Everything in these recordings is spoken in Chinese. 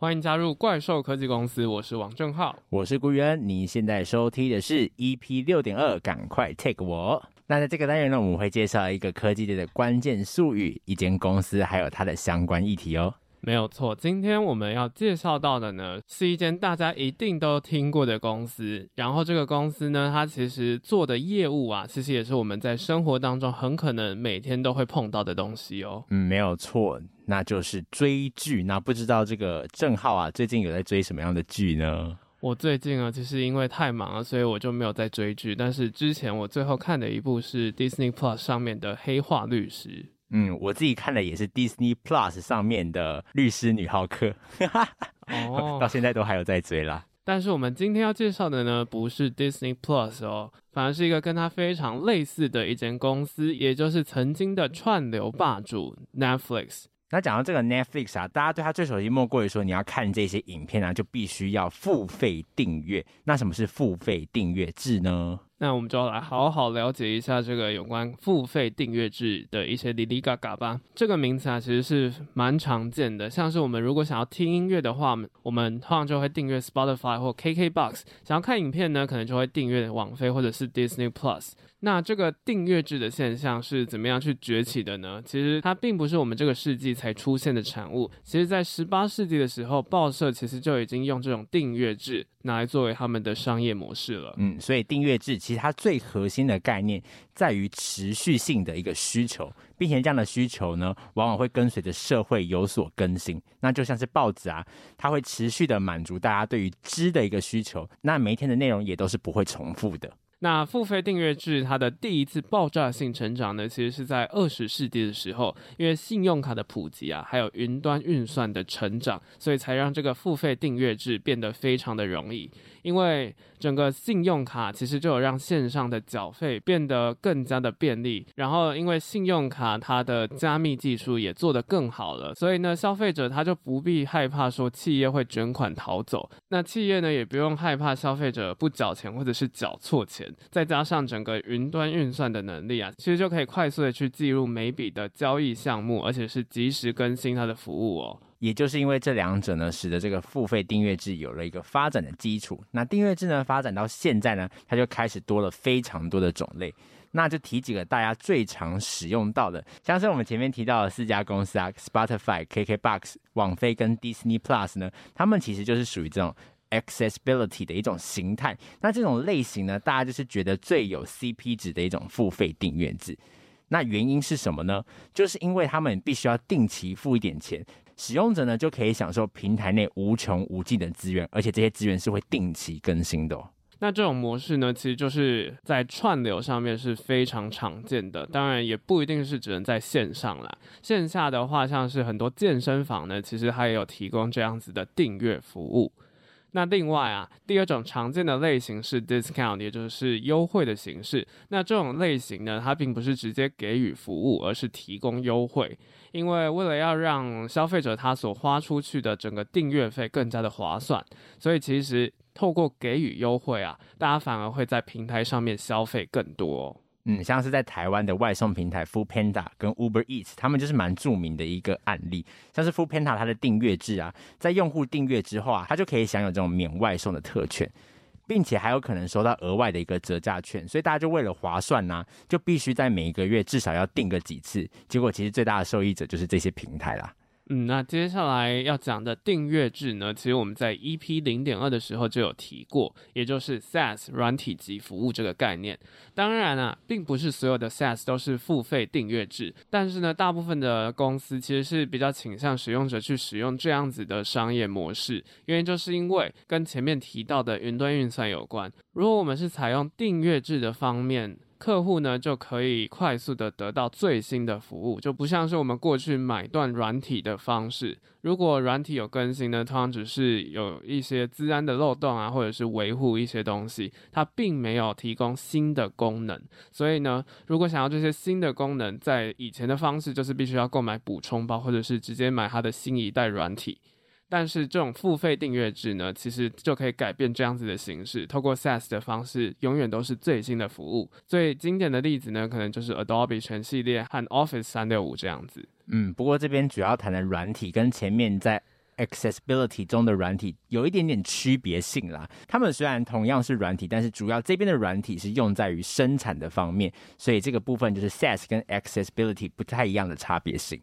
欢迎加入怪兽科技公司，我是王正浩，我是顾源。你现在收听的是 EP 六点二，赶快 take 我。那在这个单元呢，我们会介绍一个科技界的关键术语，一间公司，还有它的相关议题哦。没有错，今天我们要介绍到的呢，是一间大家一定都听过的公司。然后这个公司呢，它其实做的业务啊，其实也是我们在生活当中很可能每天都会碰到的东西哦。嗯，没有错。那就是追剧，那不知道这个郑浩啊，最近有在追什么样的剧呢？我最近啊，其实因为太忙了，所以我就没有在追剧。但是之前我最后看的一部是 Disney Plus 上面的《黑化律师》。嗯，我自己看的也是 Disney Plus 上面的《律师女浩克》。哦，到现在都还有在追啦。但是我们今天要介绍的呢，不是 Disney Plus 哦，反而是一个跟它非常类似的一间公司，也就是曾经的串流霸主 Netflix。那讲到这个 Netflix 啊，大家对它最熟悉莫过于说，你要看这些影片啊，就必须要付费订阅。那什么是付费订阅制呢？那我们就要来好好了解一下这个有关付费订阅制的一些哩哩嘎嘎吧。这个名词啊，其实是蛮常见的。像是我们如果想要听音乐的话，我们通常就会订阅 Spotify 或 KKBox；想要看影片呢，可能就会订阅网飞或者是 Disney Plus。那这个订阅制的现象是怎么样去崛起的呢？其实它并不是我们这个世纪才出现的产物。其实，在十八世纪的时候，报社其实就已经用这种订阅制拿来作为他们的商业模式了。嗯，所以订阅制。其实它最核心的概念在于持续性的一个需求，并且这样的需求呢，往往会跟随着社会有所更新。那就像是报纸啊，它会持续的满足大家对于知的一个需求，那每一天的内容也都是不会重复的。那付费订阅制它的第一次爆炸性成长呢，其实是在二十世纪的时候，因为信用卡的普及啊，还有云端运算的成长，所以才让这个付费订阅制变得非常的容易。因为整个信用卡其实就有让线上的缴费变得更加的便利，然后因为信用卡它的加密技术也做得更好了，所以呢，消费者他就不必害怕说企业会卷款逃走，那企业呢也不用害怕消费者不缴钱或者是缴错钱，再加上整个云端运算的能力啊，其实就可以快速的去记录每笔的交易项目，而且是及时更新它的服务哦。也就是因为这两者呢，使得这个付费订阅制有了一个发展的基础。那订阅制呢，发展到现在呢，它就开始多了非常多的种类。那就提几个大家最常使用到的，像是我们前面提到的四家公司啊，Spotify、KKBox、网飞跟 Disney Plus 呢，他们其实就是属于这种 accessibility 的一种形态。那这种类型呢，大家就是觉得最有 CP 值的一种付费订阅制。那原因是什么呢？就是因为他们必须要定期付一点钱。使用者呢，就可以享受平台内无穷无尽的资源，而且这些资源是会定期更新的哦。那这种模式呢，其实就是在串流上面是非常常见的，当然也不一定是只能在线上啦。线下的话，像是很多健身房呢，其实它也有提供这样子的订阅服务。那另外啊，第二种常见的类型是 discount，也就是优惠的形式。那这种类型呢，它并不是直接给予服务，而是提供优惠。因为为了要让消费者他所花出去的整个订阅费更加的划算，所以其实透过给予优惠啊，大家反而会在平台上面消费更多。嗯，像是在台湾的外送平台 Foodpanda 跟 Uber Eats，他们就是蛮著名的一个案例。像是 Foodpanda 它的订阅制啊，在用户订阅之后啊，他就可以享有这种免外送的特权，并且还有可能收到额外的一个折价券。所以大家就为了划算呐、啊，就必须在每一个月至少要订个几次。结果其实最大的受益者就是这些平台啦。嗯，那接下来要讲的订阅制呢，其实我们在 EP 零点二的时候就有提过，也就是 SaaS 软体即服务这个概念。当然啊，并不是所有的 SaaS 都是付费订阅制，但是呢，大部分的公司其实是比较倾向使用者去使用这样子的商业模式，原因就是因为跟前面提到的云端运算有关。如果我们是采用订阅制的方面，客户呢就可以快速的得到最新的服务，就不像是我们过去买断软体的方式。如果软体有更新呢，通常只是有一些资安的漏洞啊，或者是维护一些东西，它并没有提供新的功能。所以呢，如果想要这些新的功能，在以前的方式就是必须要购买补充包，或者是直接买它的新一代软体。但是这种付费订阅制呢，其实就可以改变这样子的形式，透过 SaaS 的方式，永远都是最新的服务。最经典的例子呢，可能就是 Adobe 全系列和 Office 三六五这样子。嗯，不过这边主要谈的软体跟前面在 accessibility 中的软体有一点点区别性啦。他们虽然同样是软体，但是主要这边的软体是用在于生产的方面，所以这个部分就是 SaaS 跟 accessibility 不太一样的差别性。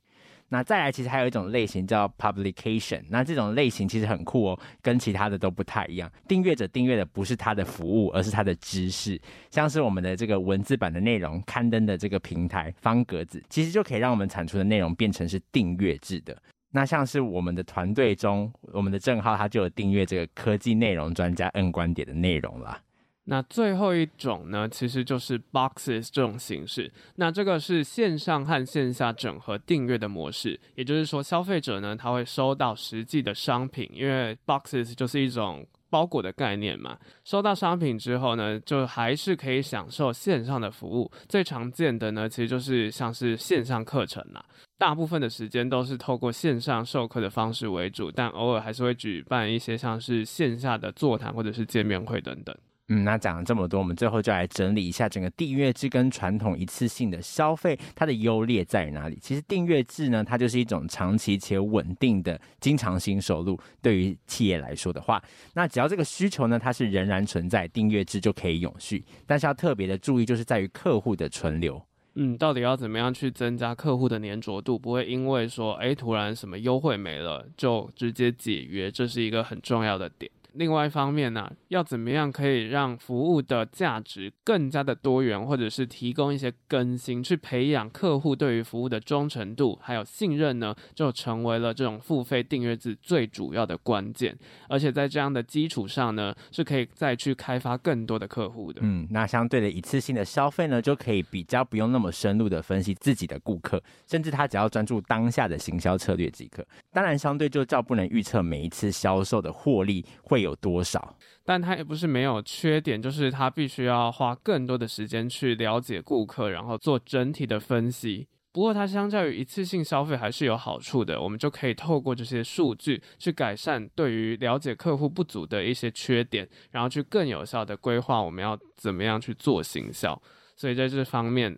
那再来，其实还有一种类型叫 publication。那这种类型其实很酷哦，跟其他的都不太一样。订阅者订阅的不是他的服务，而是他的知识。像是我们的这个文字版的内容刊登的这个平台方格子，其实就可以让我们产出的内容变成是订阅制的。那像是我们的团队中，我们的正浩他就有订阅这个科技内容专家 N 观点的内容啦。那最后一种呢，其实就是 Boxes 这种形式。那这个是线上和线下整合订阅的模式，也就是说，消费者呢，他会收到实际的商品，因为 Boxes 就是一种包裹的概念嘛。收到商品之后呢，就还是可以享受线上的服务。最常见的呢，其实就是像是线上课程啦，大部分的时间都是透过线上授课的方式为主，但偶尔还是会举办一些像是线下的座谈或者是见面会等等。嗯，那讲了这么多，我们最后就来整理一下整个订阅制跟传统一次性的消费，它的优劣在于哪里？其实订阅制呢，它就是一种长期且稳定的经常性收入。对于企业来说的话，那只要这个需求呢，它是仍然存在，订阅制就可以永续。但是要特别的注意，就是在于客户的存留。嗯，到底要怎么样去增加客户的粘着度，不会因为说，哎，突然什么优惠没了，就直接解约，这是一个很重要的点。另外一方面呢，要怎么样可以让服务的价值更加的多元，或者是提供一些更新，去培养客户对于服务的忠诚度还有信任呢？就成为了这种付费订阅制最主要的关键。而且在这样的基础上呢，是可以再去开发更多的客户的。嗯，那相对的一次性的消费呢，就可以比较不用那么深入的分析自己的顾客，甚至他只要专注当下的行销策略即可。当然，相对就较不能预测每一次销售的获利会有多少，但它也不是没有缺点，就是它必须要花更多的时间去了解顾客，然后做整体的分析。不过它相较于一次性消费还是有好处的，我们就可以透过这些数据去改善对于了解客户不足的一些缺点，然后去更有效的规划我们要怎么样去做行销。所以在这方面，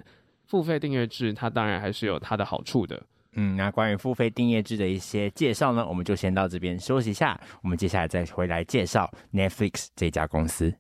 付费订阅制它当然还是有它的好处的。嗯，那关于付费订阅制的一些介绍呢，我们就先到这边休息一下。我们接下来再回来介绍 Netflix 这家公司。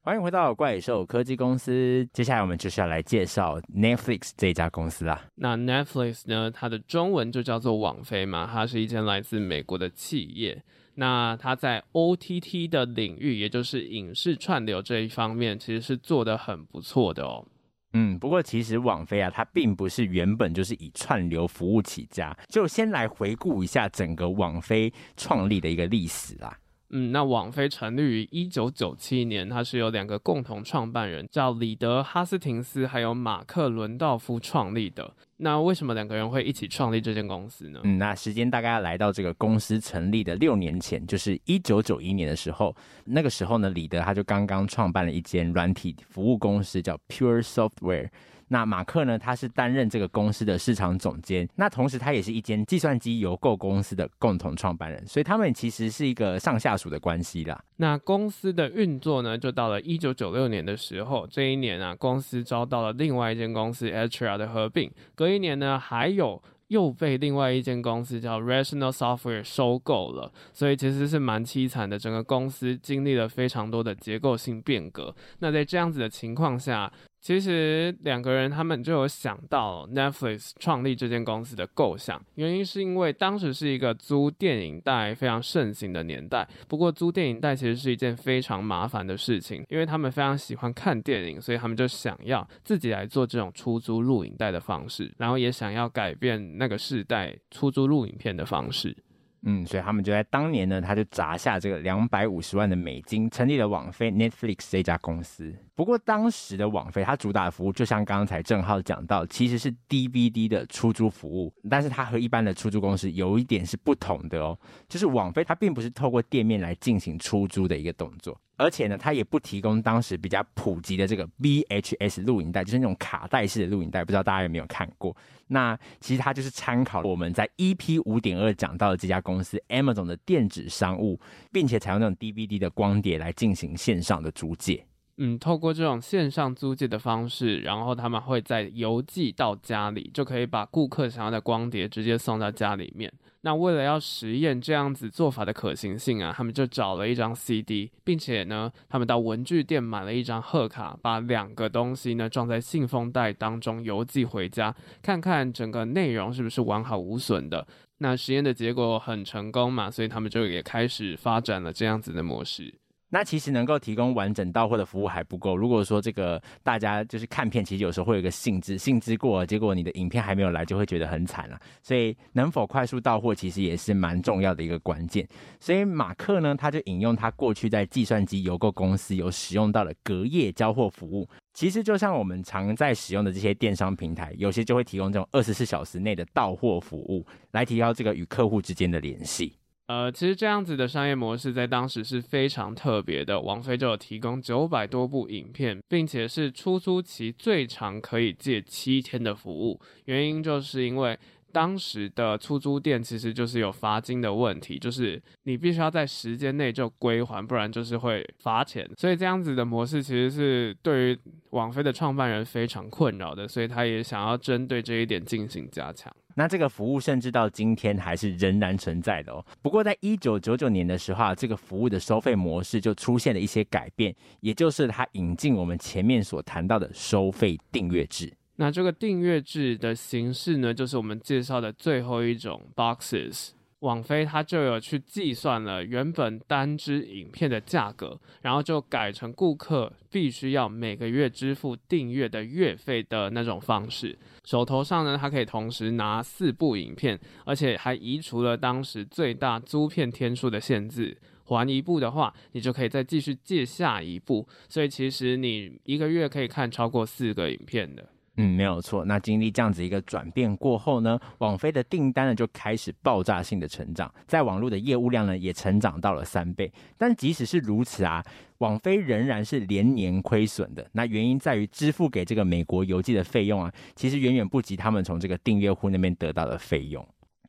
欢迎回到怪兽科技公司。接下来我们就是要来介绍 Netflix 这家公司啦。那 Netflix 呢，它的中文就叫做网飞嘛，它是一间来自美国的企业。那它在 OTT 的领域，也就是影视串流这一方面，其实是做的很不错的哦。嗯，不过其实网飞啊，它并不是原本就是以串流服务起家。就先来回顾一下整个网飞创立的一个历史啦。嗯，那网飞成立于一九九七年，它是由两个共同创办人，叫李德哈斯廷斯还有马克伦道夫创立的。那为什么两个人会一起创立这间公司呢？嗯，那时间大概要来到这个公司成立的六年前，就是一九九一年的时候。那个时候呢，李德他就刚刚创办了一间软体服务公司，叫 Pure Software。那马克呢，他是担任这个公司的市场总监，那同时他也是一间计算机邮购公司的共同创办人，所以他们其实是一个上下属的关系啦。那公司的运作呢，就到了一九九六年的时候，这一年啊，公司遭到了另外一间公司 Atria 的合并，隔一年呢，还有。又被另外一间公司叫 Rational Software 收购了，所以其实是蛮凄惨的。整个公司经历了非常多的结构性变革。那在这样子的情况下，其实两个人他们就有想到 Netflix 创立这间公司的构想，原因是因为当时是一个租电影带非常盛行的年代。不过租电影带其实是一件非常麻烦的事情，因为他们非常喜欢看电影，所以他们就想要自己来做这种出租录影带的方式，然后也想要改变那个世代出租录影片的方式。嗯，所以他们就在当年呢，他就砸下这个两百五十万的美金，成立了网飞 Netflix 这家公司。不过当时的网飞，它主打的服务就像刚才郑浩讲到，其实是 DVD 的出租服务，但是它和一般的出租公司有一点是不同的哦，就是网飞它并不是透过店面来进行出租的一个动作。而且呢，它也不提供当时比较普及的这个 VHS 录影带，就是那种卡带式的录影带，不知道大家有没有看过？那其实它就是参考我们在 EP 五点二讲到的这家公司 Amazon 的电子商务，并且采用那种 DVD 的光碟来进行线上的租借。嗯，透过这种线上租借的方式，然后他们会再邮寄到家里，就可以把顾客想要的光碟直接送到家里面。那为了要实验这样子做法的可行性啊，他们就找了一张 CD，并且呢，他们到文具店买了一张贺卡，把两个东西呢装在信封袋当中邮寄回家，看看整个内容是不是完好无损的。那实验的结果很成功嘛，所以他们就也开始发展了这样子的模式。那其实能够提供完整到货的服务还不够。如果说这个大家就是看片，其实有时候会有一个兴致，兴致过了，结果你的影片还没有来，就会觉得很惨了。所以能否快速到货，其实也是蛮重要的一个关键。所以马克呢，他就引用他过去在计算机邮购公司有使用到的隔夜交货服务。其实就像我们常在使用的这些电商平台，有些就会提供这种二十四小时内的到货服务，来提高这个与客户之间的联系。呃，其实这样子的商业模式在当时是非常特别的。网飞就有提供九百多部影片，并且是出租期最长可以借七天的服务。原因就是因为当时的出租店其实就是有罚金的问题，就是你必须要在时间内就归还，不然就是会罚钱。所以这样子的模式其实是对于网飞的创办人非常困扰的，所以他也想要针对这一点进行加强。那这个服务甚至到今天还是仍然存在的哦。不过在一九九九年的时候啊，这个服务的收费模式就出现了一些改变，也就是它引进我们前面所谈到的收费订阅制。那这个订阅制的形式呢，就是我们介绍的最后一种 boxes。网飞它就有去计算了原本单支影片的价格，然后就改成顾客必须要每个月支付订阅的月费的那种方式。手头上呢，它可以同时拿四部影片，而且还移除了当时最大租片天数的限制。还一部的话，你就可以再继续借下一部。所以其实你一个月可以看超过四个影片的。嗯，没有错。那经历这样子一个转变过后呢，网飞的订单呢就开始爆炸性的成长，在网络的业务量呢也成长到了三倍。但即使是如此啊，网飞仍然是连年亏损的。那原因在于支付给这个美国邮寄的费用啊，其实远远不及他们从这个订阅户那边得到的费用。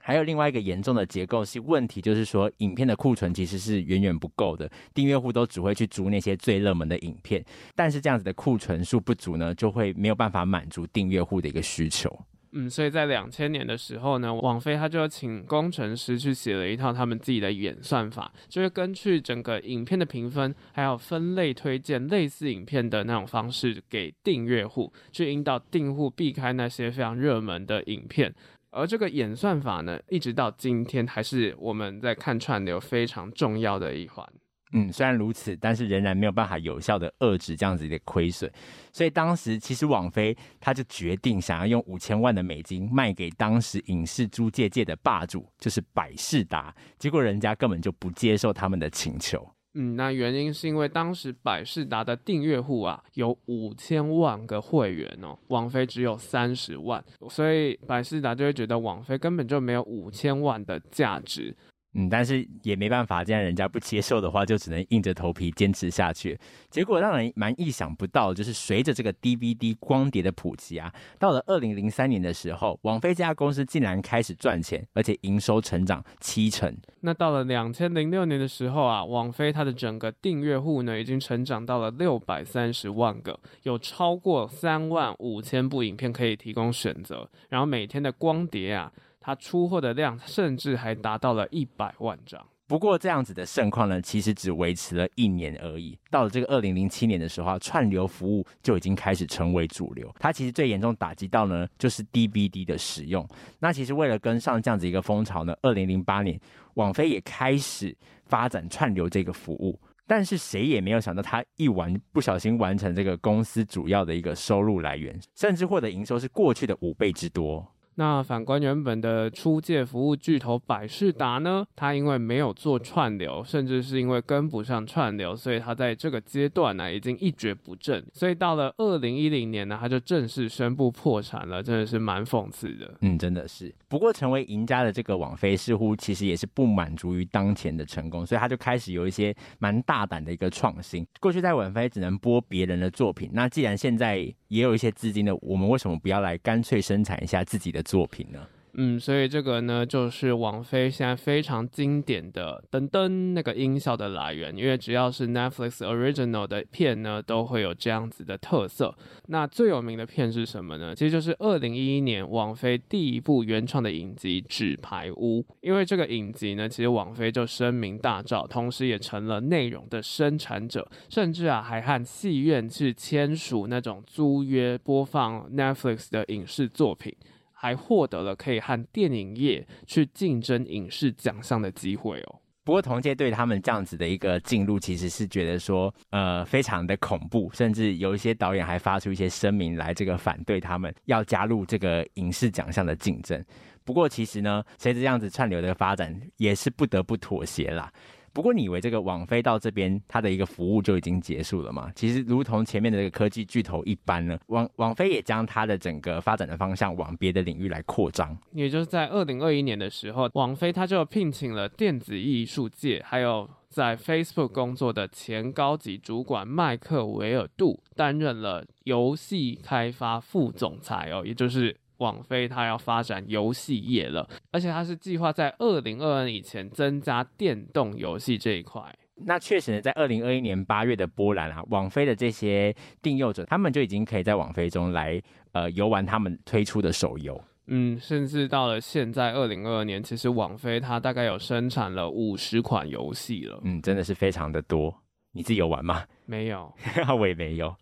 还有另外一个严重的结构性问题，就是说影片的库存其实是远远不够的，订阅户都只会去租那些最热门的影片，但是这样子的库存数不足呢，就会没有办法满足订阅户的一个需求。嗯，所以在两千年的时候呢，网飞他就请工程师去写了一套他们自己的演算法，就是根据整个影片的评分，还有分类推荐类似影片的那种方式给订阅户，去引导订户避开那些非常热门的影片。而这个演算法呢，一直到今天还是我们在看串流非常重要的一环。嗯，虽然如此，但是仍然没有办法有效的遏制这样子的亏损。所以当时其实网飞他就决定想要用五千万的美金卖给当时影视租借界的霸主，就是百视达。结果人家根本就不接受他们的请求。嗯，那原因是因为当时百事达的订阅户啊有五千万个会员哦，网飞只有三十万，所以百事达就会觉得网飞根本就没有五千万的价值。嗯，但是也没办法，既然人家不接受的话，就只能硬着头皮坚持下去。结果让人蛮意想不到，就是随着这个 DVD 光碟的普及啊，到了二零零三年的时候，网飞这家公司竟然开始赚钱，而且营收成长七成。那到了两千零六年的时候啊，网飞它的整个订阅户呢，已经成长到了六百三十万个，有超过三万五千部影片可以提供选择，然后每天的光碟啊。它出货的量甚至还达到了一百万张。不过这样子的盛况呢，其实只维持了一年而已。到了这个二零零七年的时候，串流服务就已经开始成为主流。它其实最严重打击到呢，就是 DVD 的使用。那其实为了跟上这样子一个风潮呢，二零零八年网飞也开始发展串流这个服务。但是谁也没有想到，它一完不小心完成这个公司主要的一个收入来源，甚至获得营收是过去的五倍之多。那反观原本的出借服务巨头百视达呢，它因为没有做串流，甚至是因为跟不上串流，所以它在这个阶段呢已经一蹶不振。所以到了二零一零年呢，它就正式宣布破产了，真的是蛮讽刺的。嗯，真的是。不过成为赢家的这个网飞似乎其实也是不满足于当前的成功，所以他就开始有一些蛮大胆的一个创新。过去在网飞只能播别人的作品，那既然现在也有一些资金的，我们为什么不要来干脆生产一下自己的作品呢？嗯，所以这个呢，就是王菲现在非常经典的噔噔那个音效的来源，因为只要是 Netflix Original 的片呢，都会有这样子的特色。那最有名的片是什么呢？其实就是二零一一年王菲第一部原创的影集《纸牌屋》，因为这个影集呢，其实王菲就声名大噪，同时也成了内容的生产者，甚至啊还和戏院去签署那种租约播放 Netflix 的影视作品。还获得了可以和电影业去竞争影视奖项的机会哦。不过同届对他们这样子的一个进入，其实是觉得说，呃，非常的恐怖，甚至有一些导演还发出一些声明来这个反对他们要加入这个影视奖项的竞争。不过其实呢，随着这样子串流的发展，也是不得不妥协啦。不过，你以为这个网飞到这边，它的一个服务就已经结束了吗？其实，如同前面的这个科技巨头一般呢，网网飞也将它的整个发展的方向往别的领域来扩张。也就是在二零二一年的时候，网飞它就聘请了电子艺术界，还有在 Facebook 工作的前高级主管麦克维尔杜，担任了游戏开发副总裁哦，也就是。网飞它要发展游戏业了，而且它是计划在二零二二年以前增加电动游戏这一块。那确实呢，在二零二一年八月的波兰啊，网飞的这些订阅者，他们就已经可以在网飞中来呃游玩他们推出的手游。嗯，甚至到了现在二零二二年，其实网飞它大概有生产了五十款游戏了。嗯，真的是非常的多。你自己有玩吗？没有，我也没有。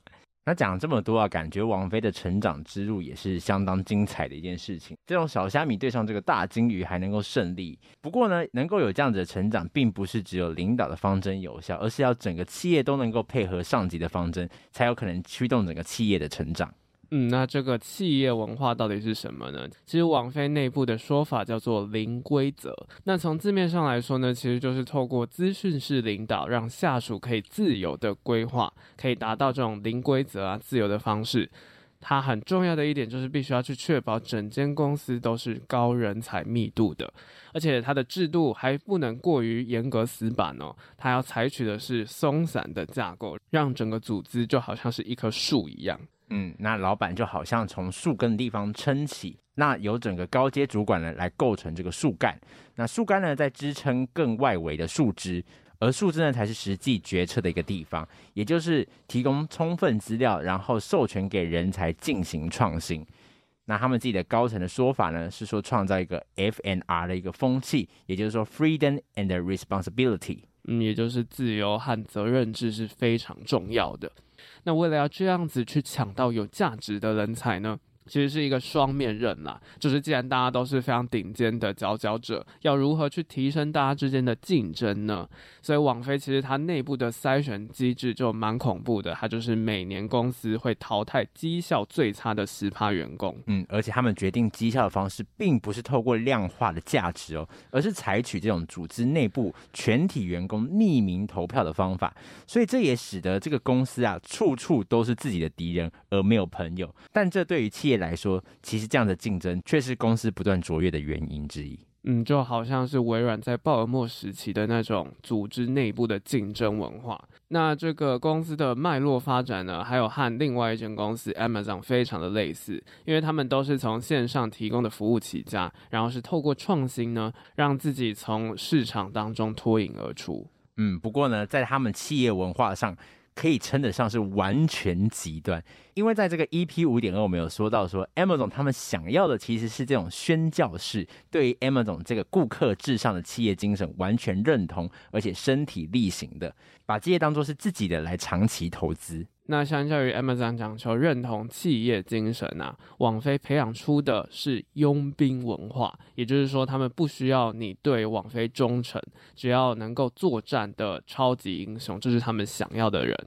那讲这么多啊，感觉王菲的成长之路也是相当精彩的一件事情。这种小虾米对上这个大金鱼还能够胜利，不过呢，能够有这样子的成长，并不是只有领导的方针有效，而是要整个企业都能够配合上级的方针，才有可能驱动整个企业的成长。嗯，那这个企业文化到底是什么呢？其实网飞内部的说法叫做零规则。那从字面上来说呢，其实就是透过资讯式领导，让下属可以自由的规划，可以达到这种零规则啊、自由的方式。它很重要的一点就是必须要去确保整间公司都是高人才密度的，而且它的制度还不能过于严格死板哦。它要采取的是松散的架构，让整个组织就好像是一棵树一样。嗯，那老板就好像从树根的地方撑起，那由整个高阶主管呢来构成这个树干，那树干呢在支撑更外围的树枝，而树枝呢才是实际决策的一个地方，也就是提供充分资料，然后授权给人才进行创新。那他们自己的高层的说法呢是说创造一个 FNR 的一个风气，也就是说 Freedom and Responsibility，嗯，也就是自由和责任制是非常重要的。那为了要这样子去抢到有价值的人才呢，其实是一个双面刃啦。就是既然大家都是非常顶尖的佼佼者，要如何去提升大家之间的竞争呢？所以网飞其实它内部的筛选机制就蛮恐怖的，它就是每年公司会淘汰绩效最差的十趴员工。嗯，而且他们决定绩效的方式并不是透过量化的价值哦，而是采取这种组织内部全体员工匿名投票的方法。所以这也使得这个公司啊，处处都是自己的敌人，而没有朋友。但这对于企业来说，其实这样的竞争却是公司不断卓越的原因之一。嗯，就好像是微软在鲍尔默时期的那种组织内部的竞争文化。那这个公司的脉络发展呢，还有和另外一间公司 Amazon 非常的类似，因为他们都是从线上提供的服务起家，然后是透过创新呢，让自己从市场当中脱颖而出。嗯，不过呢，在他们企业文化上，可以称得上是完全极端，因为在这个 EP 五点二，我们有说到说，Amazon 他们想要的其实是这种宣教式，对于 Amazon 这个顾客至上的企业精神完全认同，而且身体力行的，把这些当做是自己的来长期投资。那相较于 Amazon 讲求认同企业精神啊，网飞培养出的是佣兵文化，也就是说，他们不需要你对网飞忠诚，只要能够作战的超级英雄，这、就是他们想要的人。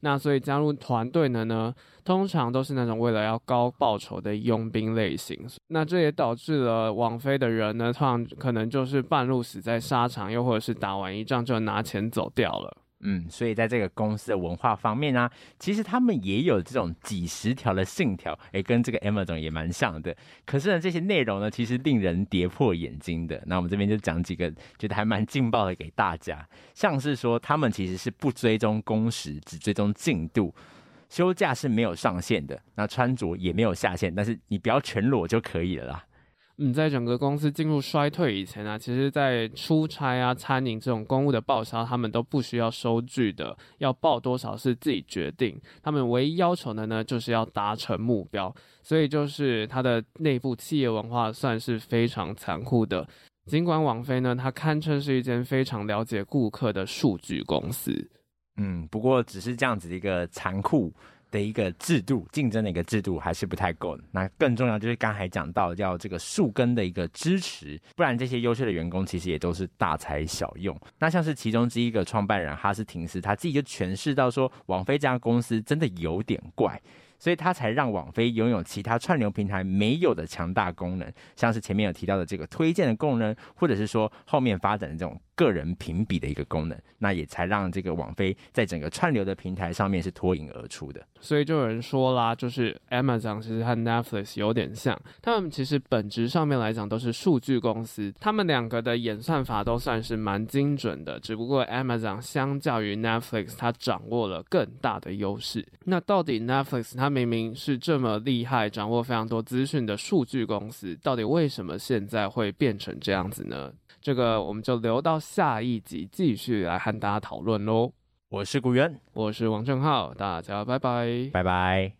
那所以加入团队的呢，通常都是那种为了要高报酬的佣兵类型。那这也导致了网飞的人呢，通常可能就是半路死在沙场，又或者是打完一仗就拿钱走掉了。嗯，所以在这个公司的文化方面呢、其实他们也有这种几十条的信条，哎，跟这个 Amazon 也蛮像的。可是呢，这些内容呢，其实令人跌破眼睛的。那我们这边就讲几个觉得还蛮劲爆的给大家，像是说他们其实是不追踪工时，只追踪进度，休假是没有上限的，那穿着也没有下限，但是你不要全裸就可以了啦。嗯，在整个公司进入衰退以前啊，其实，在出差啊、餐饮这种公务的报销，他们都不需要收据的，要报多少是自己决定。他们唯一要求的呢，就是要达成目标。所以，就是他的内部企业文化算是非常残酷的。尽管网飞呢，它堪称是一间非常了解顾客的数据公司。嗯，不过只是这样子一个残酷。的一个制度，竞争的一个制度还是不太够的。那更重要就是刚才讲到要这个树根的一个支持，不然这些优秀的员工其实也都是大材小用。那像是其中之一个创办人哈斯廷斯，他自己就诠释到说，网飞这家公司真的有点怪。所以他才让网飞拥有其他串流平台没有的强大功能，像是前面有提到的这个推荐的功能，或者是说后面发展的这种个人评比的一个功能，那也才让这个网飞在整个串流的平台上面是脱颖而出的。所以就有人说啦，就是 Amazon 其实和 Netflix 有点像，他们其实本质上面来讲都是数据公司，他们两个的演算法都算是蛮精准的，只不过 Amazon 相较于 Netflix，它掌握了更大的优势。那到底 Netflix 它明明是这么厉害，掌握非常多资讯的数据公司，到底为什么现在会变成这样子呢？这个我们就留到下一集继续来和大家讨论喽。我是古元，我是王正浩，大家拜拜，拜拜。